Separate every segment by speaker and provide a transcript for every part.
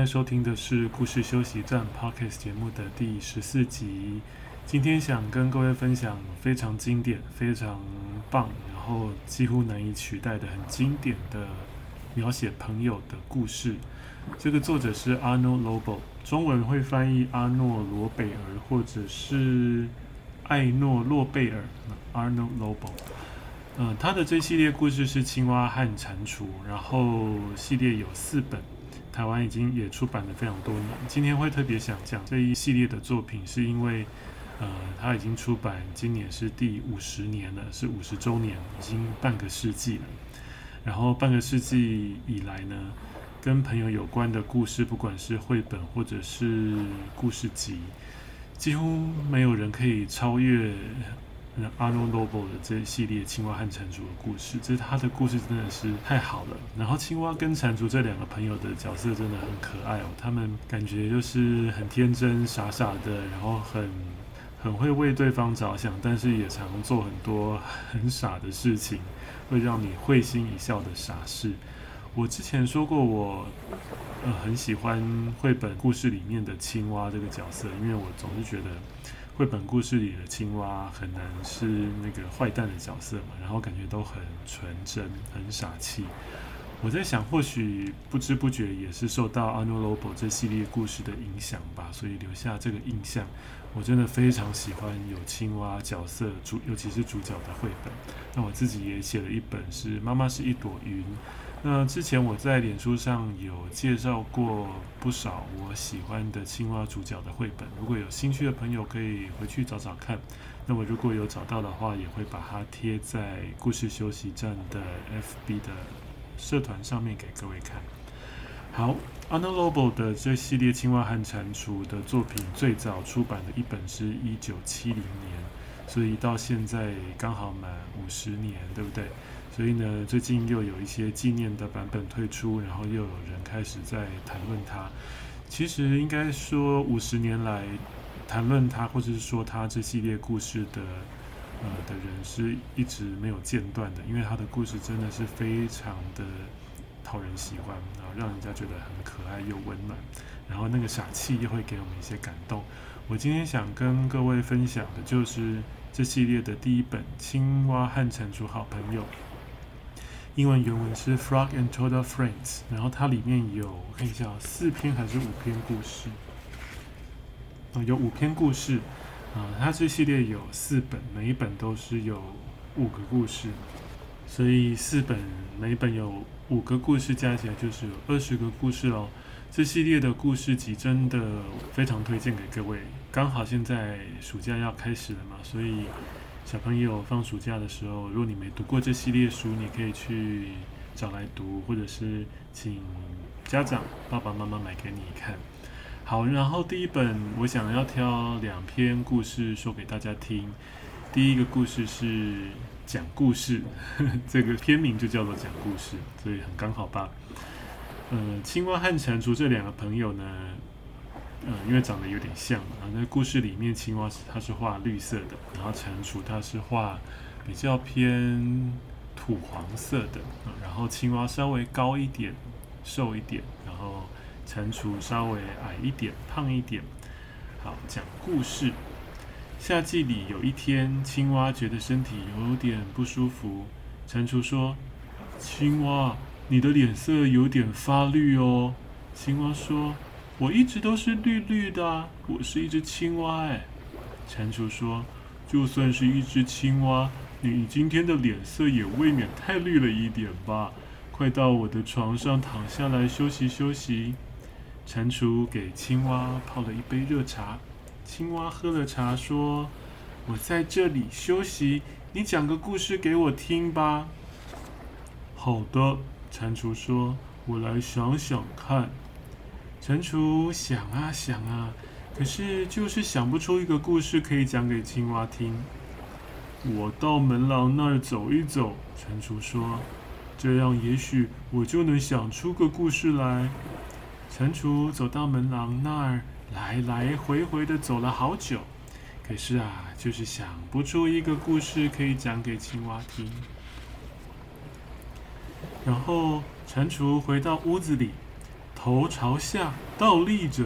Speaker 1: 在收听的是故事休息站 Podcast 节目的第十四集。今天想跟各位分享非常经典、非常棒，然后几乎难以取代的很经典的描写朋友的故事。这个作者是阿诺·罗伯，中文会翻译阿诺·罗贝尔，或者是艾诺·洛贝尔。阿诺·罗伯，嗯，他的这系列故事是《青蛙和蟾蜍》，然后系列有四本。台湾已经也出版了非常多年。今天会特别想讲这一系列的作品，是因为，呃，它已经出版，今年是第五十年了，是五十周年，已经半个世纪了。然后半个世纪以来呢，跟朋友有关的故事，不管是绘本或者是故事集，几乎没有人可以超越。阿诺·罗伯的这一系列青蛙和蟾蜍的故事，这是他的故事真的是太好了。然后青蛙跟蟾蜍这两个朋友的角色真的很可爱哦，他们感觉就是很天真傻傻的，然后很很会为对方着想，但是也常做很多很傻的事情，会让你会心一笑的傻事。我之前说过我呃很喜欢绘本故事里面的青蛙这个角色，因为我总是觉得。绘本故事里的青蛙很难是那个坏蛋的角色嘛，然后感觉都很纯真、很傻气。我在想，或许不知不觉也是受到阿诺·罗伯这系列故事的影响吧，所以留下这个印象。我真的非常喜欢有青蛙角色主，尤其是主角的绘本。那我自己也写了一本，是《妈妈是一朵云》。那之前我在脸书上有介绍过不少我喜欢的青蛙主角的绘本，如果有兴趣的朋友可以回去找找看。那么如果有找到的话，也会把它贴在故事休息站的 FB 的社团上面给各位看。好，阿诺·罗伯的这系列青蛙和蟾蜍的作品最早出版的一本是一九七零年，所以到现在刚好满五十年，对不对？所以呢，最近又有一些纪念的版本推出，然后又有人开始在谈论它。其实应该说，五十年来谈论它，或者是说它这系列故事的呃的人是一直没有间断的，因为他的故事真的是非常的讨人喜欢，然后让人家觉得很可爱又温暖，然后那个傻气又会给我们一些感动。我今天想跟各位分享的就是这系列的第一本《青蛙和蟾蜍好朋友》。英文原文是《Frog and Toad Friends》，然后它里面有我看一下四篇还是五篇故事？啊，有五篇故事啊。它这系列有四本，每一本都是有五个故事，所以四本每一本有五个故事，加起来就是有二十个故事哦。这系列的故事集真的非常推荐给各位。刚好现在暑假要开始了嘛，所以。小朋友放暑假的时候，如果你没读过这系列书，你可以去找来读，或者是请家长爸爸妈妈买给你看。好，然后第一本我想要挑两篇故事说给大家听。第一个故事是讲故事，呵呵，这个片名就叫做讲故事，所以很刚好吧。嗯、青蛙和蟾蜍这两个朋友呢，嗯，因为长得有点像啊。那故事里面，青蛙是它是画绿色的，然后蟾蜍它是画比较偏土黄色的。然后青蛙稍微高一点，瘦一点，然后蟾蜍稍微矮一点，胖一点。好，讲故事。夏季里有一天，青蛙觉得身体有点不舒服。蟾蜍说：“青蛙，你的脸色有点发绿哦。”青蛙说。我一直都是绿绿的，我是一只青蛙哎。蟾蜍说：“就算是一只青蛙，你今天的脸色也未免太绿了一点吧？快到我的床上躺下来休息休息。”蟾蜍给青蛙泡了一杯热茶，青蛙喝了茶说：“我在这里休息，你讲个故事给我听吧。”好的，蟾蜍说。我来想想看。蟾蜍想啊想啊，可是就是想不出一个故事可以讲给青蛙听。我到门廊那儿走一走，蟾蜍说，这样也许我就能想出个故事来。蟾蜍走到门廊那儿，来来回回的走了好久，可是啊，就是想不出一个故事可以讲给青蛙听。然后蟾蜍回到屋子里。头朝下倒立着，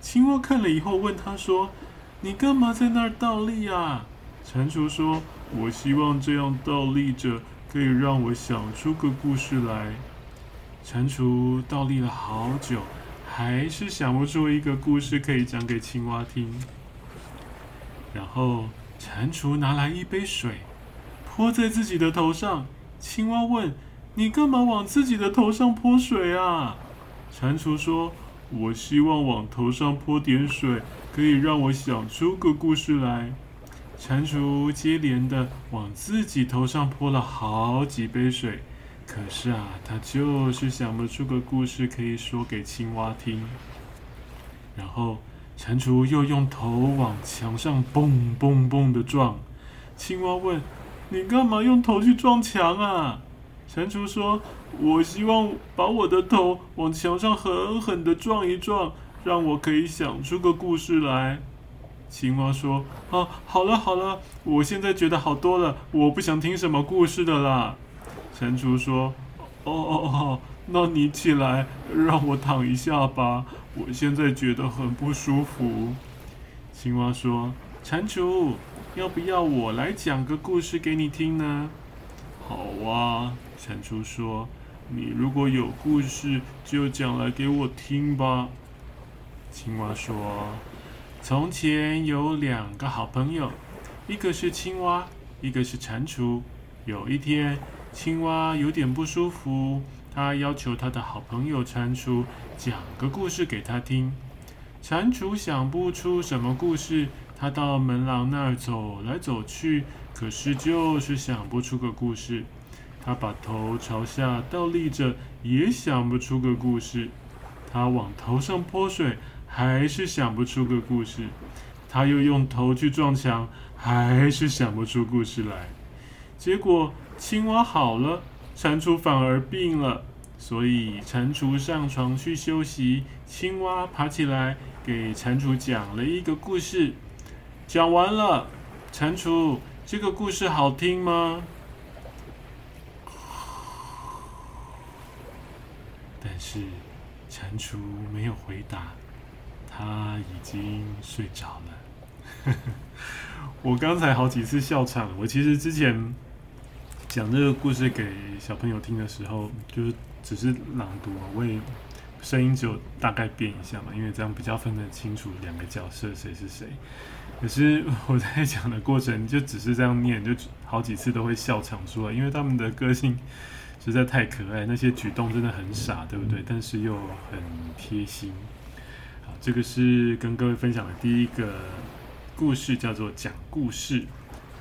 Speaker 1: 青蛙看了以后问他说：“你干嘛在那儿倒立啊？”蟾蜍说：“我希望这样倒立着可以让我想出个故事来。”蟾蜍倒立了好久，还是想不出一个故事可以讲给青蛙听。然后蟾蜍拿来一杯水，泼在自己的头上。青蛙问：“你干嘛往自己的头上泼水啊？”蟾蜍说：“我希望往头上泼点水，可以让我想出个故事来。”蟾蜍接连的往自己头上泼了好几杯水，可是啊，他就是想不出个故事可以说给青蛙听。然后，蟾蜍又用头往墙上蹦蹦蹦的撞。青蛙问：“你干嘛用头去撞墙啊？”蟾蜍说：“我希望把我的头往墙上狠狠地撞一撞，让我可以想出个故事来。”青蛙说：“啊，好了好了，我现在觉得好多了，我不想听什么故事的啦。”蟾蜍说：“哦哦哦，那你起来，让我躺一下吧，我现在觉得很不舒服。”青蛙说：“蟾蜍，要不要我来讲个故事给你听呢？”好啊，蟾蜍说：“你如果有故事，就讲来给我听吧。”青蛙说：“从前有两个好朋友，一个是青蛙，一个是蟾蜍。有一天，青蛙有点不舒服，他要求他的好朋友蟾蜍讲个故事给他听。蟾蜍想不出什么故事，他到门廊那儿走来走去。”可是就是想不出个故事，他把头朝下倒立着，也想不出个故事。他往头上泼水，还是想不出个故事。他又用头去撞墙，还是想不出故事来。结果青蛙好了，蟾蜍反而病了。所以蟾蜍上床去休息，青蛙爬起来给蟾蜍讲了一个故事。讲完了，蟾蜍。这个故事好听吗？但是蟾蜍没有回答，他已经睡着了。我刚才好几次笑场。我其实之前讲这个故事给小朋友听的时候，就是只是朗读，我也声音只有大概变一下嘛，因为这样比较分得清楚两个角色谁是谁。可是我在讲的过程就只是这样念，就好几次都会笑场出来，因为他们的个性实在太可爱，那些举动真的很傻，对不对？但是又很贴心。好，这个是跟各位分享的第一个故事，叫做讲故事。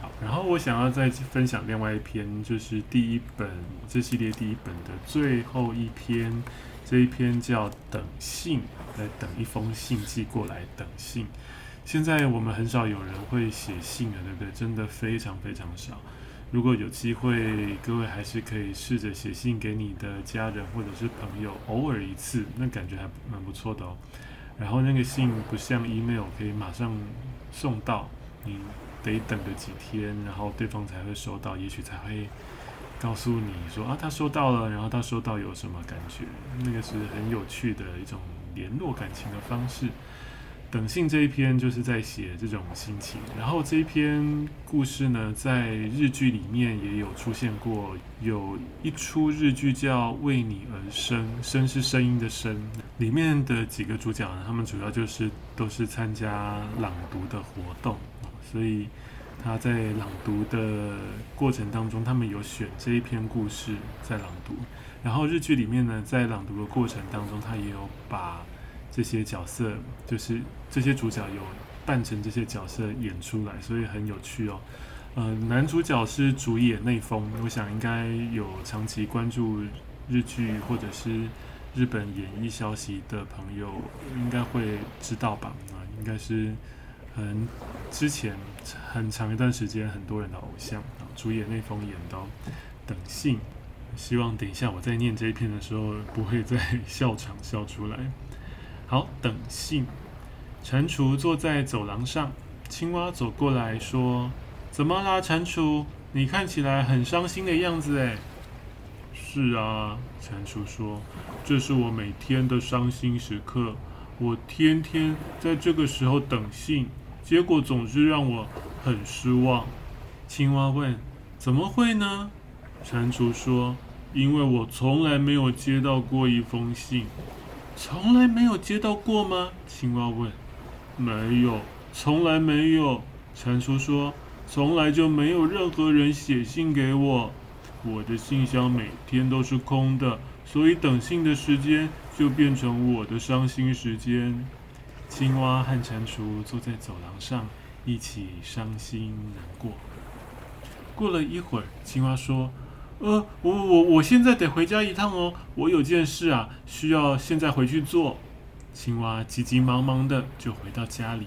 Speaker 1: 好，然后我想要再分享另外一篇，就是第一本这系列第一本的最后一篇，这一篇叫等信，来等一封信寄过来，等信。现在我们很少有人会写信了，对不对？真的非常非常少。如果有机会，各位还是可以试着写信给你的家人或者是朋友，偶尔一次，那感觉还蛮不错的哦。然后那个信不像 email 可以马上送到，你得等个几天，然后对方才会收到，也许才会告诉你说啊，他收到了，然后他收到有什么感觉？那个是很有趣的一种联络感情的方式。等信这一篇就是在写这种心情，然后这一篇故事呢，在日剧里面也有出现过，有一出日剧叫《为你而生》，声是声音的声，里面的几个主角呢，他们主要就是都是参加朗读的活动，所以他在朗读的过程当中，他们有选这一篇故事在朗读，然后日剧里面呢，在朗读的过程当中，他也有把。这些角色就是这些主角有扮成这些角色演出来，所以很有趣哦。呃，男主角是主演内丰，我想应该有长期关注日剧或者是日本演艺消息的朋友，应该会知道吧？啊，应该是很之前很长一段时间很多人的偶像啊，主演内丰演的等信。希望等一下我在念这一篇的时候，不会在笑场笑出来。好，等信。蟾蜍坐在走廊上，青蛙走过来说：“怎么啦，蟾蜍？你看起来很伤心的样子诶。”“是啊。”蟾蜍说：“这是我每天的伤心时刻。我天天在这个时候等信，结果总是让我很失望。”青蛙问：“怎么会呢？”蟾蜍说：“因为我从来没有接到过一封信。”“从来没有接到过吗？”青蛙问。没有，从来没有。蟾蜍说：“从来就没有任何人写信给我，我的信箱每天都是空的，所以等信的时间就变成我的伤心时间。”青蛙和蟾蜍坐在走廊上，一起伤心难过。过了一会儿，青蛙说：“呃，我我我现在得回家一趟哦，我有件事啊，需要现在回去做。”青蛙急急忙忙的就回到家里，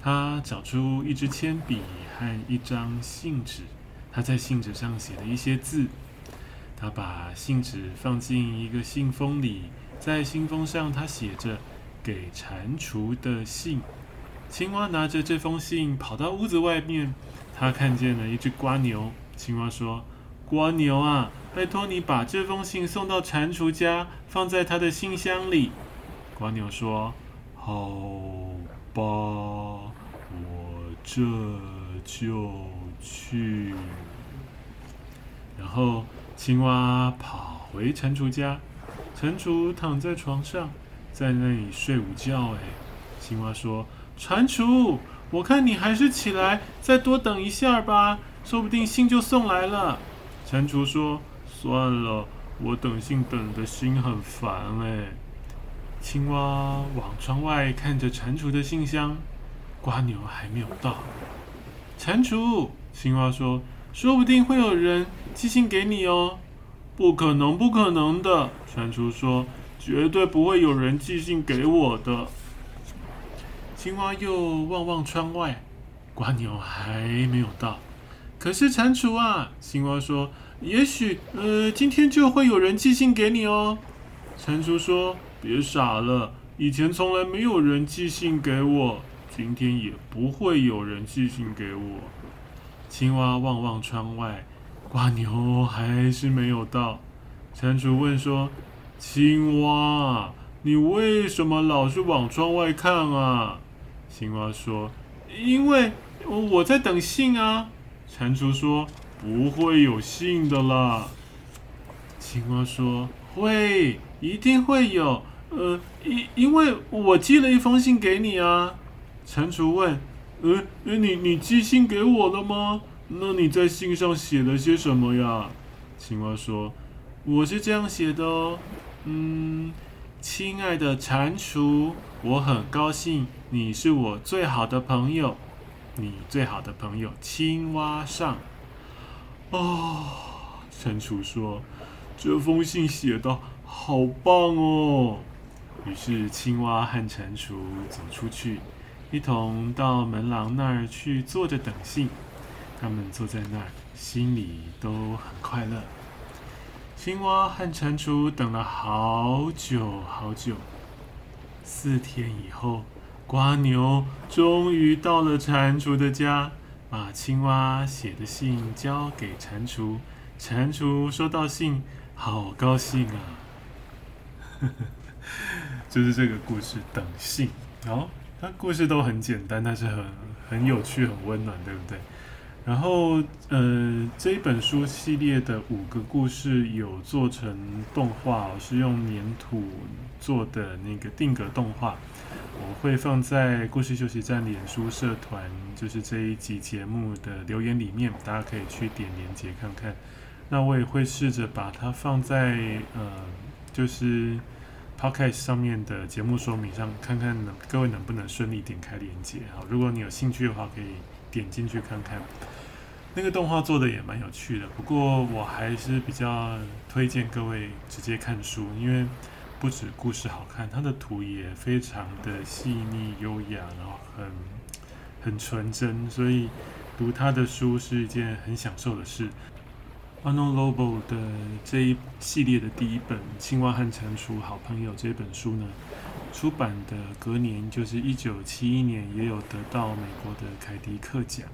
Speaker 1: 他找出一支铅笔和一张信纸，他在信纸上写了一些字。他把信纸放进一个信封里，在信封上他写着“给蟾蜍的信”。青蛙拿着这封信跑到屋子外面，他看见了一只瓜牛。青蛙说：“蜗牛啊，拜托你把这封信送到蟾蜍家，放在他的信箱里。”蜗牛说：“好吧，我这就去。”然后青蛙跑回蟾蜍家，蟾蜍躺在床上，在那里睡午觉。哎，青蛙说：“蟾蜍，我看你还是起来，再多等一下吧，说不定信就送来了。”蟾蜍说：“算了，我等信等的心很烦。”哎。青蛙往窗外看着蟾蜍的信箱，瓜牛还没有到。蟾蜍，青蛙说：“说不定会有人寄信给你哦。”“不可能，不可能的。”蟾蜍说：“绝对不会有人寄信给我的。”青蛙又望望窗外，瓜牛还没有到。可是蟾蜍啊，青蛙说：“也许，呃，今天就会有人寄信给你哦。”蟾蜍说。别傻了，以前从来没有人寄信给我，今天也不会有人寄信给我。青蛙望望窗外，蜗牛还是没有到。蟾蜍问说：“青蛙，你为什么老是往窗外看啊？”青蛙说：“因为我在等信啊。”蟾蜍说：“不会有信的啦。”青蛙说：“会，一定会有。”呃，因因为我寄了一封信给你啊。蟾蜍问：“呃，你你寄信给我了吗？那你在信上写了些什么呀？”青蛙说：“我是这样写的哦，嗯，亲爱的蟾蜍，我很高兴你是我最好的朋友，你最好的朋友青蛙上。”哦，蟾蜍说：“这封信写的好棒哦。”于是，青蛙和蟾蜍走出去，一同到门廊那儿去坐着等信。他们坐在那儿，心里都很快乐。青蛙和蟾蜍等了好久好久。四天以后，蜗牛终于到了蟾蜍的家，把青蛙写的信交给蟾蜍。蟾蜍收到信，好高兴啊！呵呵。就是这个故事，等信。然后它故事都很简单，但是很很有趣，很温暖，对不对？然后，呃，这一本书系列的五个故事有做成动画，是用粘土做的那个定格动画，我会放在故事休息站脸书社团，就是这一集节目的留言里面，大家可以去点连接看看。那我也会试着把它放在，呃，就是。Podcast 上面的节目说明上，看看能各位能不能顺利点开连接。好，如果你有兴趣的话，可以点进去看看。那个动画做的也蛮有趣的。不过我还是比较推荐各位直接看书，因为不止故事好看，它的图也非常的细腻优雅，然后很很纯真，所以读他的书是一件很享受的事。A n o Lobo 的这一系列的第一本《青蛙和蟾蜍好朋友》这本书呢，出版的隔年就是一九七一年，也有得到美国的凯迪克奖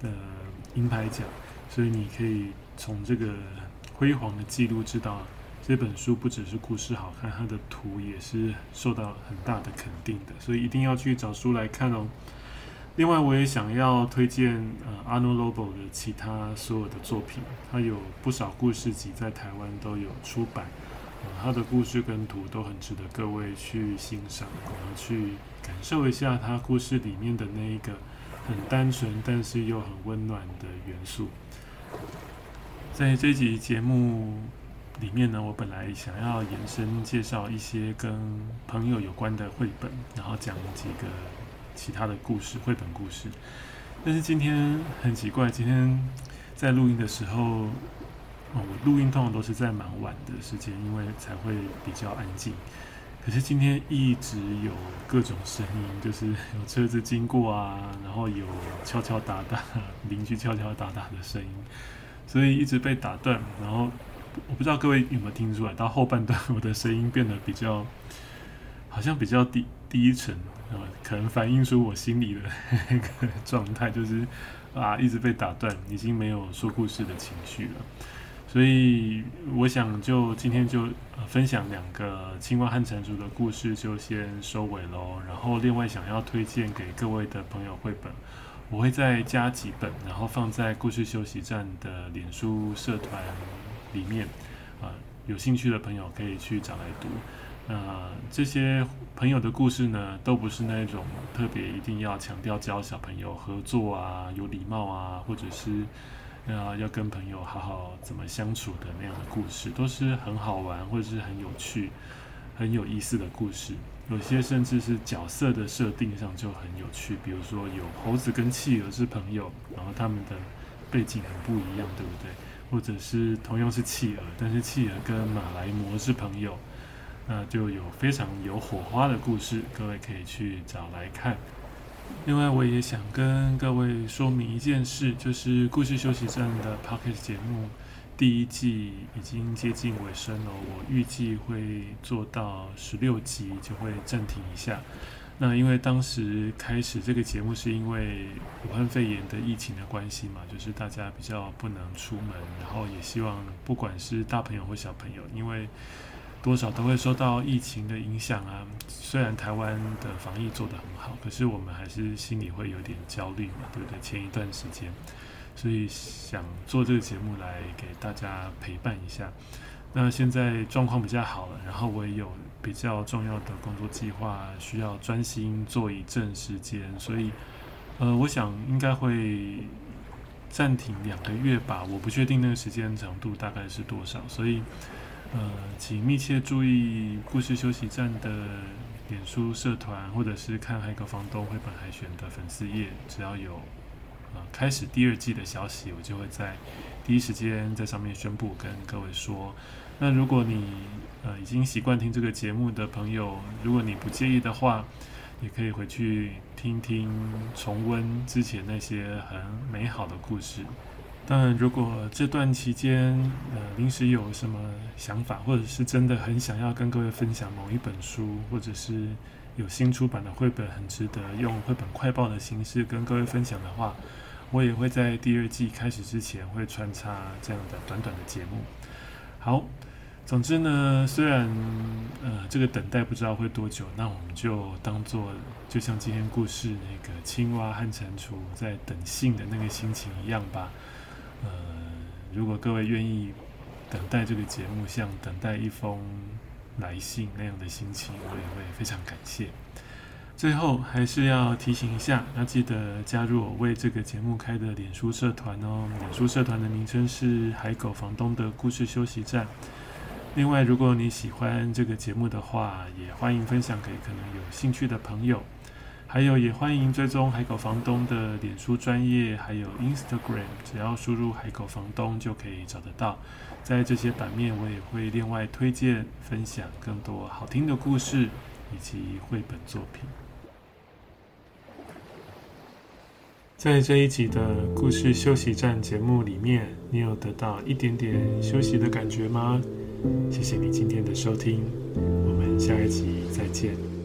Speaker 1: 的银牌奖，所以你可以从这个辉煌的记录知道，这本书不只是故事好看，它的图也是受到很大的肯定的，所以一定要去找书来看哦。另外，我也想要推荐呃阿诺罗伯的其他所有的作品，他有不少故事集在台湾都有出版，呃，他的故事跟图都很值得各位去欣赏，然后去感受一下他故事里面的那一个很单纯但是又很温暖的元素。在这集节目里面呢，我本来想要延伸介绍一些跟朋友有关的绘本，然后讲几个。其他的故事，绘本故事，但是今天很奇怪，今天在录音的时候，哦，我录音通常都是在蛮晚的时间，因为才会比较安静。可是今天一直有各种声音，就是 有车子经过啊，然后有敲敲打打，邻居敲敲打打的声音，所以一直被打断。然后我不知道各位有没有听出来，到后半段我的声音变得比较，好像比较低低沉。呃，可能反映出我心里的 那个状态，就是啊，一直被打断，已经没有说故事的情绪了。所以我想就今天就分享两个青蛙和蟾蜍的故事，就先收尾喽。然后另外想要推荐给各位的朋友绘本，我会再加几本，然后放在故事休息站的脸书社团里面，啊，有兴趣的朋友可以去找来读。那这些朋友的故事呢，都不是那种特别一定要强调教小朋友合作啊、有礼貌啊，或者是要要跟朋友好好怎么相处的那样的故事，都是很好玩或者是很有趣、很有意思的故事。有些甚至是角色的设定上就很有趣，比如说有猴子跟企鹅是朋友，然后他们的背景很不一样，对不对？或者是同样是企鹅，但是企鹅跟马来貘是朋友。那就有非常有火花的故事，各位可以去找来看。另外，我也想跟各位说明一件事，就是故事休息站的 Podcast 节目第一季已经接近尾声了，我预计会做到十六集就会暂停一下。那因为当时开始这个节目是因为武汉肺炎的疫情的关系嘛，就是大家比较不能出门，然后也希望不管是大朋友或小朋友，因为多少都会受到疫情的影响啊。虽然台湾的防疫做得很好，可是我们还是心里会有点焦虑嘛，对不对？前一段时间，所以想做这个节目来给大家陪伴一下。那现在状况比较好了，然后我也有比较重要的工作计划需要专心做一阵时间，所以呃，我想应该会暂停两个月吧。我不确定那个时间长度大概是多少，所以。呃，请密切注意故事休息站的脸书社团，或者是看海狗房东绘本海选的粉丝页，只要有呃开始第二季的消息，我就会在第一时间在上面宣布跟各位说。那如果你呃已经习惯听这个节目的朋友，如果你不介意的话，也可以回去听听重温之前那些很美好的故事。当然，如果这段期间，呃，临时有什么想法，或者是真的很想要跟各位分享某一本书，或者是有新出版的绘本，很值得用绘本快报的形式跟各位分享的话，我也会在第二季开始之前会穿插这样的短短的节目。好，总之呢，虽然呃这个等待不知道会多久，那我们就当做就像今天故事那个青蛙和蟾蜍在等信的那个心情一样吧。呃，如果各位愿意等待这个节目，像等待一封来信那样的心情，我也会非常感谢。最后还是要提醒一下，要记得加入我为这个节目开的脸书社团哦。脸书社团的名称是“海狗房东的故事休息站”。另外，如果你喜欢这个节目的话，也欢迎分享给可能有兴趣的朋友。还有也欢迎追踪海狗房东的脸书专业，还有 Instagram，只要输入海狗房东就可以找得到。在这些版面，我也会另外推荐分享更多好听的故事以及绘本作品。在这一集的故事休息站节目里面，你有得到一点点休息的感觉吗？谢谢你今天的收听，我们下一集再见。